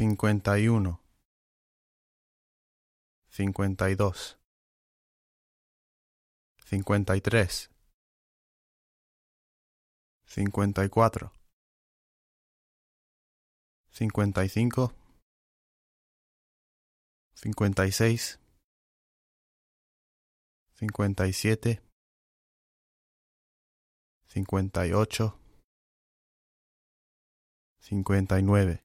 cincuenta y uno, cincuenta y dos, cincuenta y tres, cincuenta y cuatro, cincuenta y cinco, cincuenta y seis, cincuenta y siete, cincuenta y ocho, cincuenta y nueve,